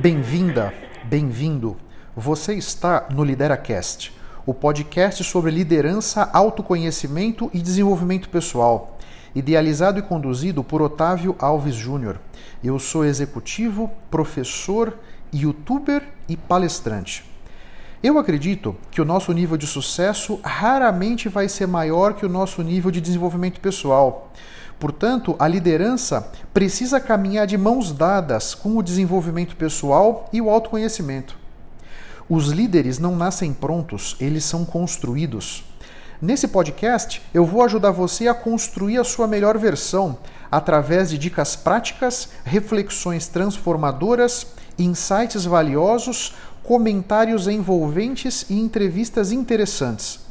Bem-vinda, bem-vindo. Você está no LideraCast, o podcast sobre liderança, autoconhecimento e desenvolvimento pessoal, idealizado e conduzido por Otávio Alves Júnior. Eu sou executivo, professor, youtuber e palestrante. Eu acredito que o nosso nível de sucesso raramente vai ser maior que o nosso nível de desenvolvimento pessoal. Portanto, a liderança precisa caminhar de mãos dadas com o desenvolvimento pessoal e o autoconhecimento. Os líderes não nascem prontos, eles são construídos. Nesse podcast, eu vou ajudar você a construir a sua melhor versão através de dicas práticas, reflexões transformadoras, insights valiosos, comentários envolventes e entrevistas interessantes.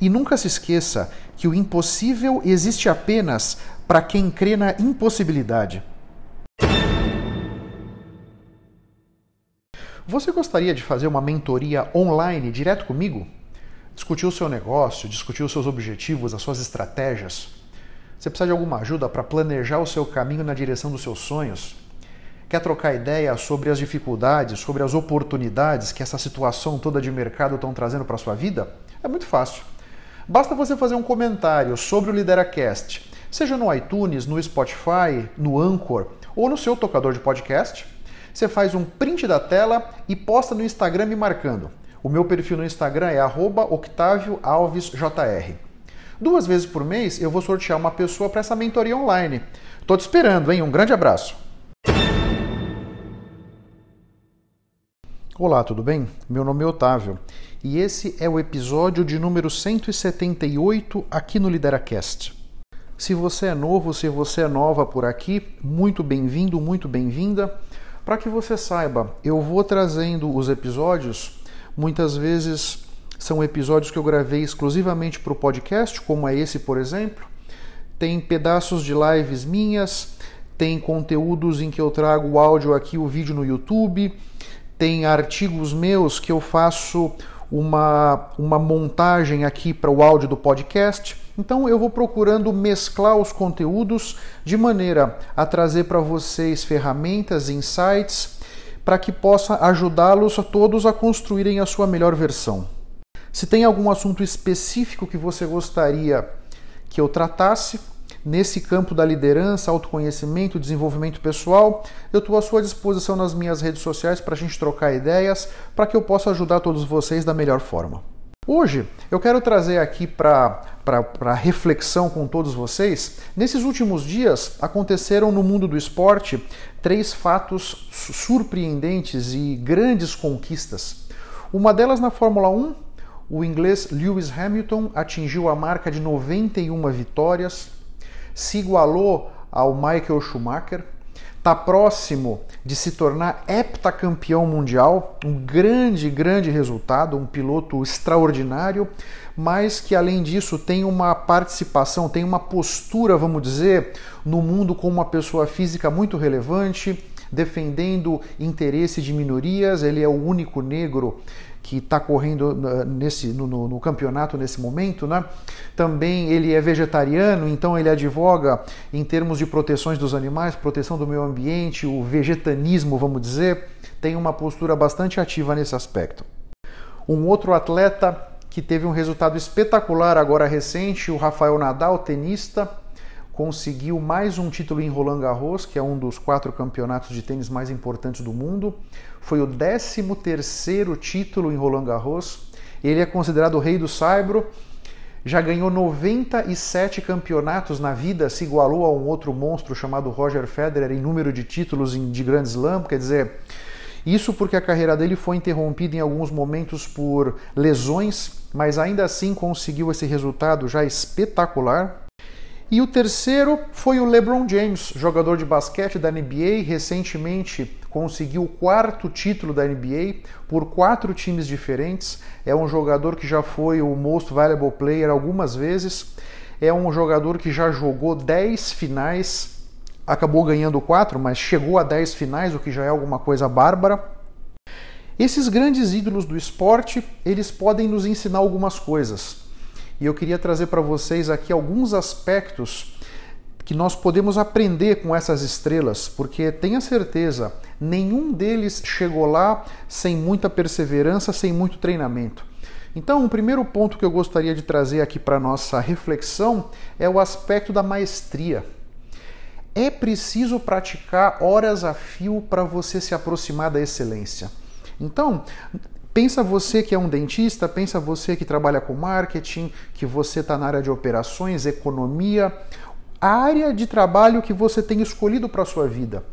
E nunca se esqueça que o impossível existe apenas para quem crê na impossibilidade. Você gostaria de fazer uma mentoria online direto comigo? Discutir o seu negócio, discutir os seus objetivos, as suas estratégias? Você precisa de alguma ajuda para planejar o seu caminho na direção dos seus sonhos? Quer trocar ideia sobre as dificuldades, sobre as oportunidades que essa situação toda de mercado estão trazendo para a sua vida? É muito fácil. Basta você fazer um comentário sobre o LideraCast seja no iTunes, no Spotify, no Anchor ou no seu tocador de podcast. Você faz um print da tela e posta no Instagram me marcando. O meu perfil no Instagram é @octavioalvesjr. Duas vezes por mês eu vou sortear uma pessoa para essa mentoria online. Tô te esperando, hein? Um grande abraço. Olá, tudo bem? Meu nome é Otávio e esse é o episódio de número 178 aqui no LideraCast. Se você é novo, se você é nova por aqui, muito bem-vindo, muito bem-vinda. Para que você saiba, eu vou trazendo os episódios, muitas vezes são episódios que eu gravei exclusivamente para o podcast, como é esse, por exemplo. Tem pedaços de lives minhas, tem conteúdos em que eu trago o áudio aqui, o vídeo no YouTube, tem artigos meus que eu faço uma, uma montagem aqui para o áudio do podcast. Então eu vou procurando mesclar os conteúdos de maneira a trazer para vocês ferramentas, insights, para que possa ajudá-los a todos a construírem a sua melhor versão. Se tem algum assunto específico que você gostaria que eu tratasse, nesse campo da liderança, autoconhecimento, desenvolvimento pessoal, eu estou à sua disposição nas minhas redes sociais para a gente trocar ideias, para que eu possa ajudar todos vocês da melhor forma. Hoje eu quero trazer aqui para reflexão com todos vocês. Nesses últimos dias aconteceram no mundo do esporte três fatos surpreendentes e grandes conquistas. Uma delas na Fórmula 1, o inglês Lewis Hamilton atingiu a marca de 91 vitórias, se igualou ao Michael Schumacher, está próximo de se tornar heptacampeão mundial, um grande, grande resultado, um piloto extraordinário, mas que além disso tem uma participação, tem uma postura, vamos dizer, no mundo como uma pessoa física muito relevante, defendendo interesse de minorias, ele é o único negro que está correndo nesse, no, no, no, campeonato nesse momento, né? Também ele é vegetariano, então ele advoga em termos de proteções dos animais, proteção do meio ambiente, o vegetanismo, vamos dizer, tem uma postura bastante ativa nesse aspecto. Um outro atleta que teve um resultado espetacular agora recente, o Rafael Nadal, tenista, conseguiu mais um título em Roland Garros, que é um dos quatro campeonatos de tênis mais importantes do mundo. Foi o 13º título em Roland Garros. Ele é considerado o rei do saibro. Já ganhou 97 campeonatos na vida, se igualou a um outro monstro chamado Roger Federer em número de títulos de Grand Slam, quer dizer, isso porque a carreira dele foi interrompida em alguns momentos por lesões, mas ainda assim conseguiu esse resultado já espetacular. E o terceiro foi o LeBron James, jogador de basquete da NBA, recentemente conseguiu o quarto título da NBA por quatro times diferentes. É um jogador que já foi o Most Valuable Player algumas vezes. É um jogador que já jogou 10 finais, acabou ganhando quatro, mas chegou a 10 finais, o que já é alguma coisa bárbara. Esses grandes ídolos do esporte, eles podem nos ensinar algumas coisas e eu queria trazer para vocês aqui alguns aspectos que nós podemos aprender com essas estrelas, porque tenha certeza, nenhum deles chegou lá sem muita perseverança, sem muito treinamento. Então, o primeiro ponto que eu gostaria de trazer aqui para nossa reflexão é o aspecto da maestria. É preciso praticar horas a fio para você se aproximar da excelência. Então, pensa você que é um dentista, pensa você que trabalha com marketing, que você está na área de operações, economia, a área de trabalho que você tem escolhido para a sua vida.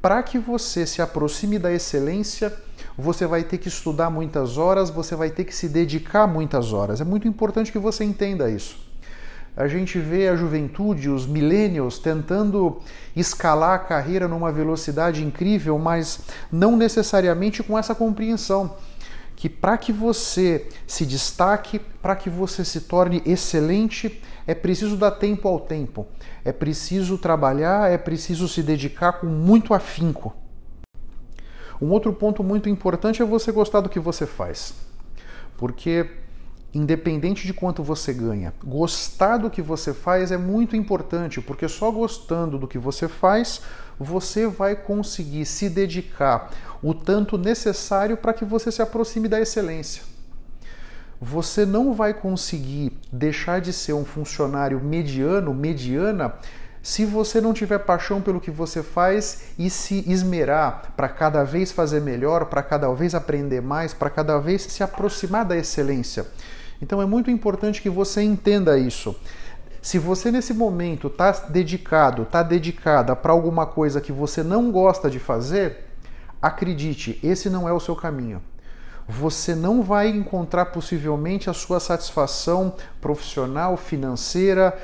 Para que você se aproxime da excelência, você vai ter que estudar muitas horas, você vai ter que se dedicar muitas horas. É muito importante que você entenda isso a gente vê a juventude, os millennials, tentando escalar a carreira numa velocidade incrível, mas não necessariamente com essa compreensão que para que você se destaque, para que você se torne excelente, é preciso dar tempo ao tempo, é preciso trabalhar, é preciso se dedicar com muito afinco. Um outro ponto muito importante é você gostar do que você faz, porque independente de quanto você ganha. Gostar do que você faz é muito importante, porque só gostando do que você faz, você vai conseguir se dedicar o tanto necessário para que você se aproxime da excelência. Você não vai conseguir deixar de ser um funcionário mediano, mediana, se você não tiver paixão pelo que você faz e se esmerar para cada vez fazer melhor, para cada vez aprender mais, para cada vez se aproximar da excelência. Então é muito importante que você entenda isso. Se você nesse momento está dedicado, está dedicada para alguma coisa que você não gosta de fazer, acredite, esse não é o seu caminho. Você não vai encontrar possivelmente a sua satisfação profissional, financeira,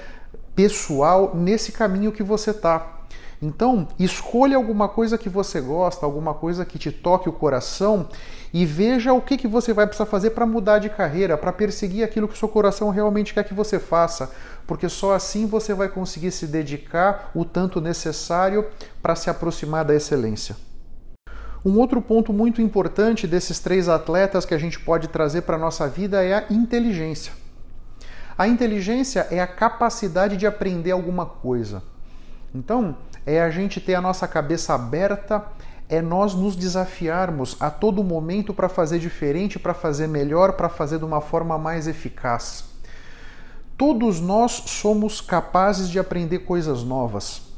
pessoal nesse caminho que você está. Então, escolha alguma coisa que você gosta, alguma coisa que te toque o coração e veja o que, que você vai precisar fazer para mudar de carreira, para perseguir aquilo que o seu coração realmente quer que você faça, porque só assim você vai conseguir se dedicar o tanto necessário para se aproximar da excelência. Um outro ponto muito importante desses três atletas que a gente pode trazer para a nossa vida é a inteligência. A inteligência é a capacidade de aprender alguma coisa. Então, é a gente ter a nossa cabeça aberta, é nós nos desafiarmos a todo momento para fazer diferente, para fazer melhor, para fazer de uma forma mais eficaz. Todos nós somos capazes de aprender coisas novas.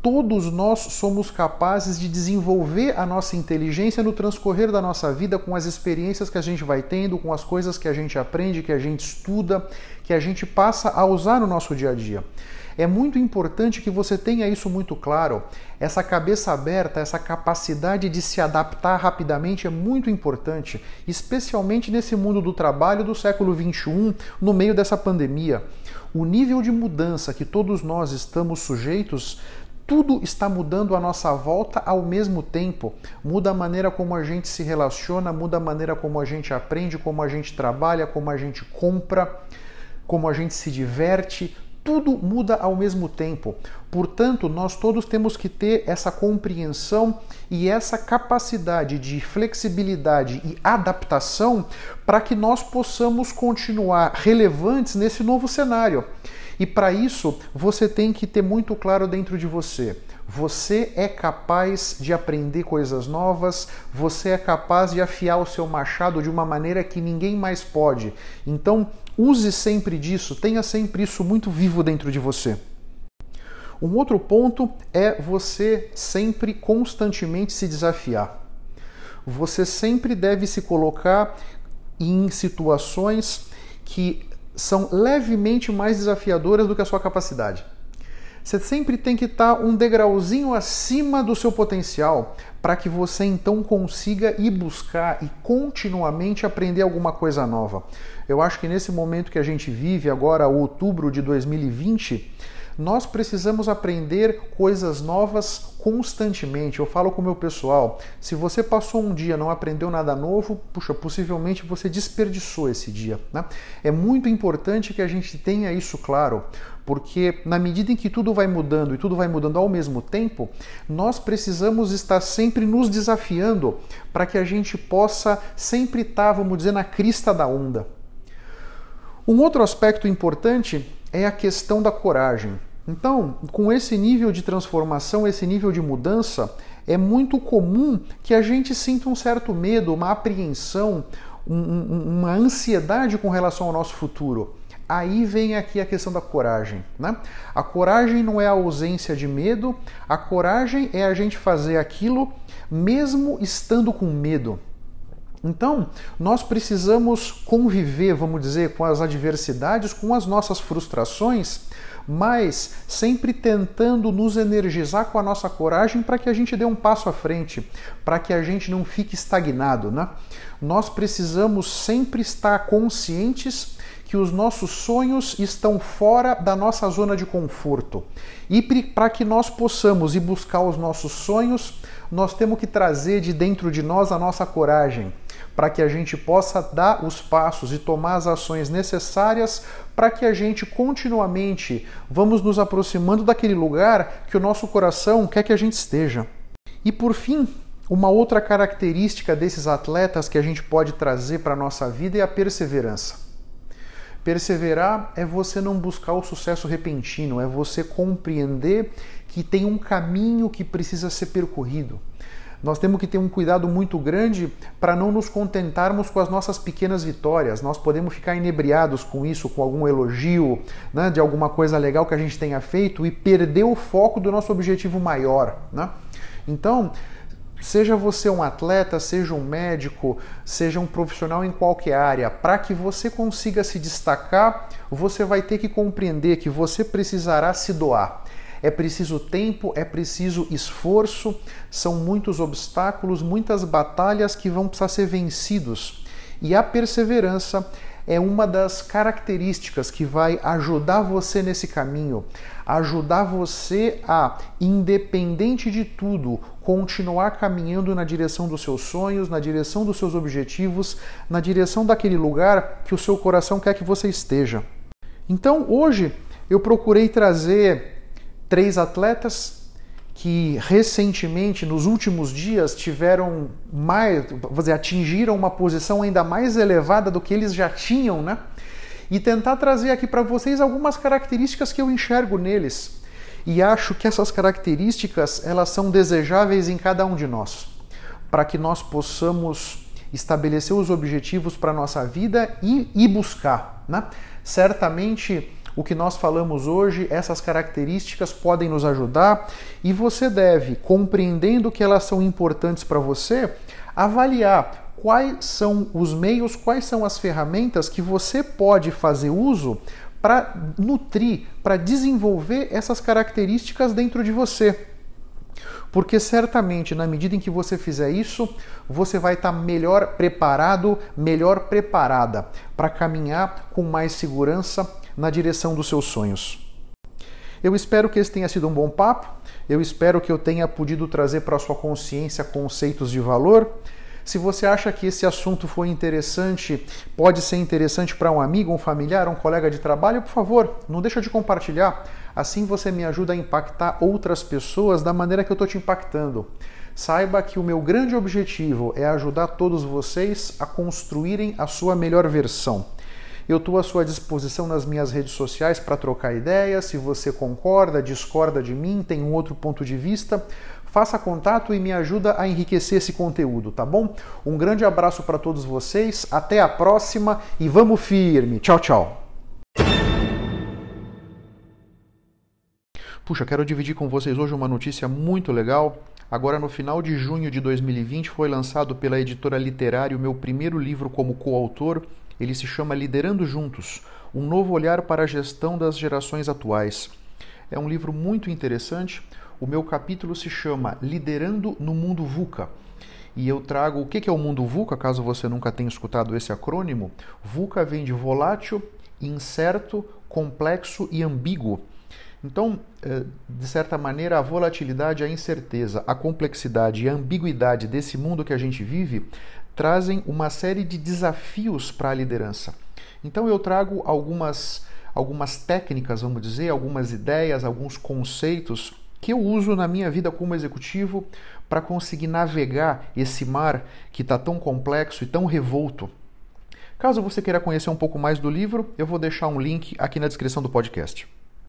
Todos nós somos capazes de desenvolver a nossa inteligência no transcorrer da nossa vida com as experiências que a gente vai tendo, com as coisas que a gente aprende, que a gente estuda, que a gente passa a usar no nosso dia a dia. É muito importante que você tenha isso muito claro. Essa cabeça aberta, essa capacidade de se adaptar rapidamente é muito importante, especialmente nesse mundo do trabalho do século 21, no meio dessa pandemia. O nível de mudança que todos nós estamos sujeitos tudo está mudando à nossa volta ao mesmo tempo. Muda a maneira como a gente se relaciona, muda a maneira como a gente aprende, como a gente trabalha, como a gente compra, como a gente se diverte tudo muda ao mesmo tempo. Portanto, nós todos temos que ter essa compreensão e essa capacidade de flexibilidade e adaptação para que nós possamos continuar relevantes nesse novo cenário. E para isso, você tem que ter muito claro dentro de você. Você é capaz de aprender coisas novas, você é capaz de afiar o seu machado de uma maneira que ninguém mais pode. Então, Use sempre disso, tenha sempre isso muito vivo dentro de você. Um outro ponto é você sempre constantemente se desafiar. Você sempre deve se colocar em situações que são levemente mais desafiadoras do que a sua capacidade. Você sempre tem que estar um degrauzinho acima do seu potencial para que você então consiga ir buscar e continuamente aprender alguma coisa nova. Eu acho que nesse momento que a gente vive, agora outubro de 2020, nós precisamos aprender coisas novas constantemente. Eu falo com o meu pessoal, se você passou um dia não aprendeu nada novo, puxa, possivelmente você desperdiçou esse dia. Né? É muito importante que a gente tenha isso claro, porque na medida em que tudo vai mudando e tudo vai mudando ao mesmo tempo, nós precisamos estar sempre nos desafiando para que a gente possa sempre estar, vamos dizer, na crista da onda. Um outro aspecto importante é a questão da coragem. Então, com esse nível de transformação, esse nível de mudança, é muito comum que a gente sinta um certo medo, uma apreensão, um, uma ansiedade com relação ao nosso futuro. Aí vem aqui a questão da coragem. Né? A coragem não é a ausência de medo, a coragem é a gente fazer aquilo mesmo estando com medo. Então, nós precisamos conviver, vamos dizer, com as adversidades, com as nossas frustrações, mas sempre tentando nos energizar com a nossa coragem para que a gente dê um passo à frente, para que a gente não fique estagnado. Né? Nós precisamos sempre estar conscientes que os nossos sonhos estão fora da nossa zona de conforto. E para que nós possamos ir buscar os nossos sonhos, nós temos que trazer de dentro de nós a nossa coragem para que a gente possa dar os passos e tomar as ações necessárias para que a gente continuamente vamos nos aproximando daquele lugar que o nosso coração quer que a gente esteja. E por fim, uma outra característica desses atletas que a gente pode trazer para a nossa vida é a perseverança. Perseverar é você não buscar o sucesso repentino, é você compreender que tem um caminho que precisa ser percorrido. Nós temos que ter um cuidado muito grande para não nos contentarmos com as nossas pequenas vitórias. Nós podemos ficar inebriados com isso, com algum elogio, né, de alguma coisa legal que a gente tenha feito e perder o foco do nosso objetivo maior. Né? Então, Seja você um atleta, seja um médico, seja um profissional em qualquer área, para que você consiga se destacar, você vai ter que compreender que você precisará se doar. É preciso tempo, é preciso esforço, são muitos obstáculos, muitas batalhas que vão precisar ser vencidos. E a perseverança é uma das características que vai ajudar você nesse caminho, ajudar você a, independente de tudo, continuar caminhando na direção dos seus sonhos, na direção dos seus objetivos, na direção daquele lugar que o seu coração quer que você esteja. Então, hoje eu procurei trazer três atletas que recentemente, nos últimos dias, tiveram mais, dizer, atingiram uma posição ainda mais elevada do que eles já tinham, né? E tentar trazer aqui para vocês algumas características que eu enxergo neles. E acho que essas características, elas são desejáveis em cada um de nós, para que nós possamos estabelecer os objetivos para a nossa vida e, e buscar, né? Certamente o que nós falamos hoje, essas características podem nos ajudar e você deve, compreendendo que elas são importantes para você, avaliar quais são os meios, quais são as ferramentas que você pode fazer uso para nutrir, para desenvolver essas características dentro de você. Porque certamente, na medida em que você fizer isso, você vai estar melhor preparado, melhor preparada para caminhar com mais segurança na direção dos seus sonhos. Eu espero que esse tenha sido um bom papo, eu espero que eu tenha podido trazer para a sua consciência conceitos de valor. Se você acha que esse assunto foi interessante, pode ser interessante para um amigo, um familiar, um colega de trabalho, por favor, não deixa de compartilhar. Assim você me ajuda a impactar outras pessoas da maneira que eu estou te impactando. Saiba que o meu grande objetivo é ajudar todos vocês a construírem a sua melhor versão. Eu estou à sua disposição nas minhas redes sociais para trocar ideias. Se você concorda, discorda de mim, tem um outro ponto de vista, faça contato e me ajuda a enriquecer esse conteúdo, tá bom? Um grande abraço para todos vocês, até a próxima e vamos firme. Tchau, tchau. Puxa, quero dividir com vocês hoje uma notícia muito legal. Agora, no final de junho de 2020, foi lançado pela editora Literário meu primeiro livro como coautor ele se chama Liderando Juntos Um Novo Olhar para a Gestão das Gerações Atuais. É um livro muito interessante. O meu capítulo se chama Liderando no Mundo VUCA. E eu trago o que é o mundo VUCA, caso você nunca tenha escutado esse acrônimo. VUCA vem de volátil, incerto, complexo e ambíguo. Então, eh, de certa maneira, a volatilidade, a incerteza, a complexidade e a ambiguidade desse mundo que a gente vive trazem uma série de desafios para a liderança. Então eu trago algumas, algumas técnicas, vamos dizer, algumas ideias, alguns conceitos que eu uso na minha vida como executivo para conseguir navegar esse mar que está tão complexo e tão revolto. Caso você queira conhecer um pouco mais do livro, eu vou deixar um link aqui na descrição do podcast.